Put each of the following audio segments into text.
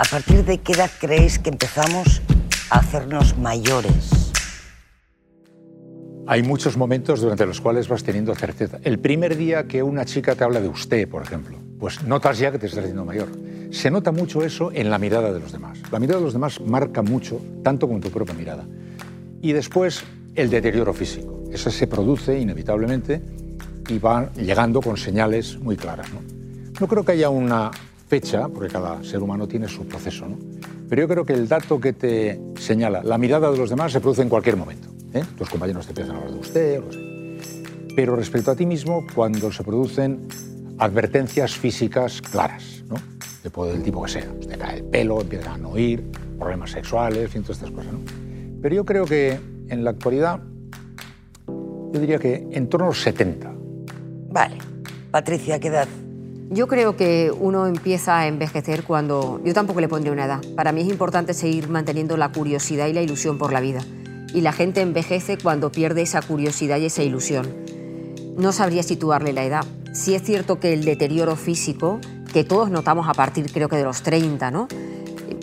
¿A partir de qué edad creéis que empezamos a hacernos mayores? Hay muchos momentos durante los cuales vas teniendo certeza. El primer día que una chica te habla de usted, por ejemplo, pues notas ya que te estás haciendo mayor. Se nota mucho eso en la mirada de los demás. La mirada de los demás marca mucho, tanto como tu propia mirada. Y después el deterioro físico. Eso se produce inevitablemente y va llegando con señales muy claras. ¿no? no creo que haya una fecha, porque cada ser humano tiene su proceso, ¿no? pero yo creo que el dato que te señala la mirada de los demás se produce en cualquier momento. ¿eh? Tus compañeros te empiezan a hablar de usted, o pero respecto a ti mismo, cuando se producen advertencias físicas claras, ¿no? del tipo que sea, te cae el pelo, empiezan a no oír, problemas sexuales, fin, todas estas cosas. ¿no? Pero yo creo que en la actualidad, yo diría que en torno a los 70. Vale. Patricia, ¿qué edad? Yo creo que uno empieza a envejecer cuando... Yo tampoco le pondría una edad. Para mí es importante seguir manteniendo la curiosidad y la ilusión por la vida. Y la gente envejece cuando pierde esa curiosidad y esa ilusión. No sabría situarle la edad. Sí es cierto que el deterioro físico, que todos notamos a partir creo que de los 30, ¿no?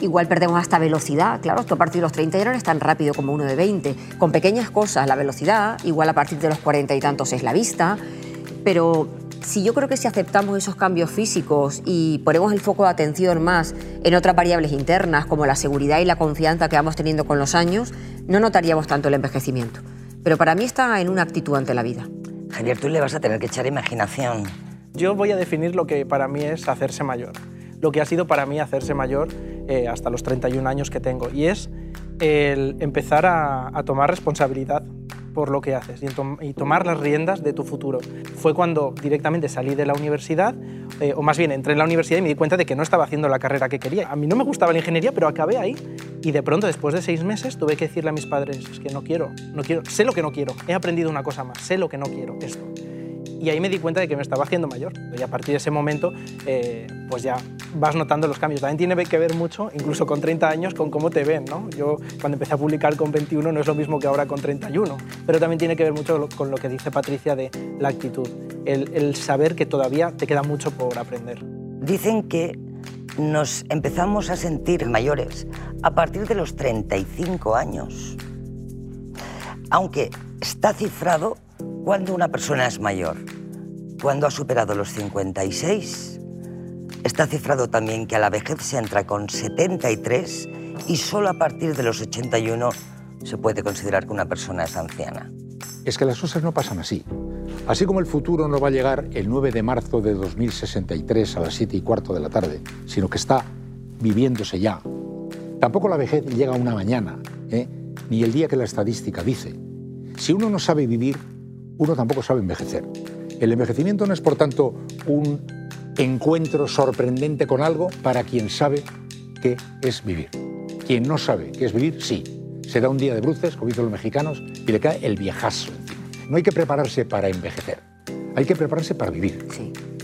igual perdemos hasta velocidad. Claro, esto a partir de los 30 ya no es tan rápido como uno de 20. Con pequeñas cosas, la velocidad, igual a partir de los 40 y tantos es la vista. Pero si yo creo que si aceptamos esos cambios físicos y ponemos el foco de atención más en otras variables internas, como la seguridad y la confianza que vamos teniendo con los años, no notaríamos tanto el envejecimiento. Pero para mí está en una actitud ante la vida. Javier, tú le vas a tener que echar imaginación. Yo voy a definir lo que para mí es hacerse mayor. Lo que ha sido para mí hacerse mayor eh, hasta los 31 años que tengo. Y es el empezar a, tomar responsabilidad por lo que haces y, tomar las riendas de tu futuro. Fue cuando directamente salí de la universidad, eh, o más bien entré en la universidad y me di cuenta de que no estaba haciendo la carrera que quería. A mí no me gustaba la ingeniería, pero acabé ahí. Y de pronto, después de seis meses, tuve que decirle a mis padres, es que no quiero, no quiero, sé lo que no quiero. He aprendido una cosa más, sé lo que no quiero, esto y ahí me di cuenta de que me estaba haciendo mayor. Y a partir de ese momento, eh, pues ya vas notando los cambios. También tiene que ver mucho, incluso con 30 años, con cómo te ven. ¿no? Yo cuando empecé a publicar con 21 no es lo mismo que ahora con 31, pero también tiene que ver mucho con lo que dice Patricia de la actitud, el, el saber que todavía te queda mucho por aprender. Dicen que nos empezamos a sentir mayores a partir de los 35 años. Aunque está cifrado cuando una persona es mayor, cuando ha superado los 56, está cifrado también que a la vejez se entra con 73 y solo a partir de los 81 se puede considerar que una persona es anciana. Es que las cosas no pasan así. Así como el futuro no va a llegar el 9 de marzo de 2063 a las 7 y cuarto de la tarde, sino que está viviéndose ya. Tampoco la vejez llega una mañana, ¿eh? ni el día que la estadística dice. Si uno no sabe vivir, uno tampoco sabe envejecer. El envejecimiento no es, por tanto, un encuentro sorprendente con algo para quien sabe qué es vivir. Quien no sabe qué es vivir, sí. Se da un día de bruces, como dicen los mexicanos, y le cae el viejazo No hay que prepararse para envejecer, hay que prepararse para vivir.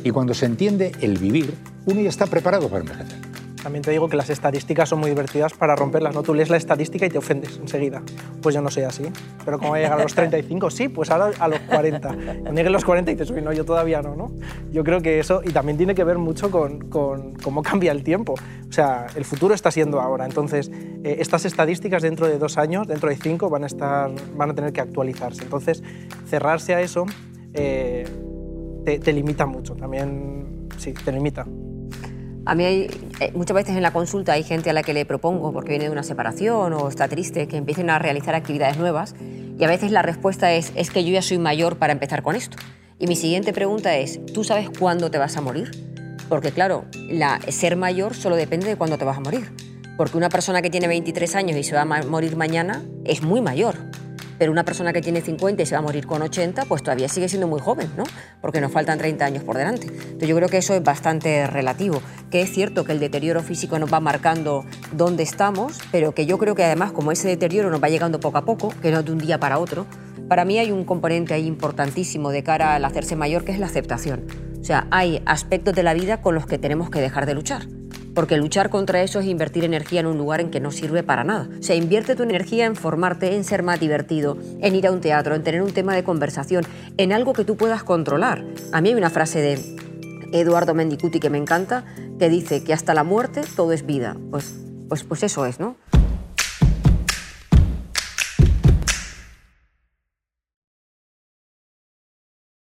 Y cuando se entiende el vivir, uno ya está preparado para envejecer. También te digo que las estadísticas son muy divertidas para romperlas, ¿no? Tú lees la estadística y te ofendes enseguida. Pues yo no soy así. Pero como voy a llegar a los 35, sí, pues ahora a los 40. Cuando a los 40 y dices, uy, no, yo todavía no, ¿no? Yo creo que eso, y también tiene que ver mucho con, con cómo cambia el tiempo. O sea, el futuro está siendo ahora. Entonces, eh, estas estadísticas dentro de dos años, dentro de cinco, van a, estar, van a tener que actualizarse. Entonces, cerrarse a eso eh, te, te limita mucho. También, sí, te limita. A mí hay, eh, muchas veces en la consulta hay gente a la que le propongo, porque viene de una separación o está triste, que empiecen a realizar actividades nuevas y a veces la respuesta es, es que yo ya soy mayor para empezar con esto. Y mi siguiente pregunta es, ¿tú sabes cuándo te vas a morir? Porque claro, la, ser mayor solo depende de cuándo te vas a morir. Porque una persona que tiene 23 años y se va a morir mañana es muy mayor pero una persona que tiene 50 y se va a morir con 80, pues todavía sigue siendo muy joven, ¿no? Porque nos faltan 30 años por delante. Entonces yo creo que eso es bastante relativo, que es cierto que el deterioro físico nos va marcando dónde estamos, pero que yo creo que además como ese deterioro nos va llegando poco a poco, que no de un día para otro, para mí hay un componente ahí importantísimo de cara al hacerse mayor, que es la aceptación. O sea, hay aspectos de la vida con los que tenemos que dejar de luchar porque luchar contra eso es invertir energía en un lugar en que no sirve para nada. O sea, invierte tu energía en formarte, en ser más divertido, en ir a un teatro, en tener un tema de conversación, en algo que tú puedas controlar. A mí hay una frase de Eduardo Mendicuti que me encanta, que dice que hasta la muerte todo es vida. Pues, pues, pues eso es, ¿no?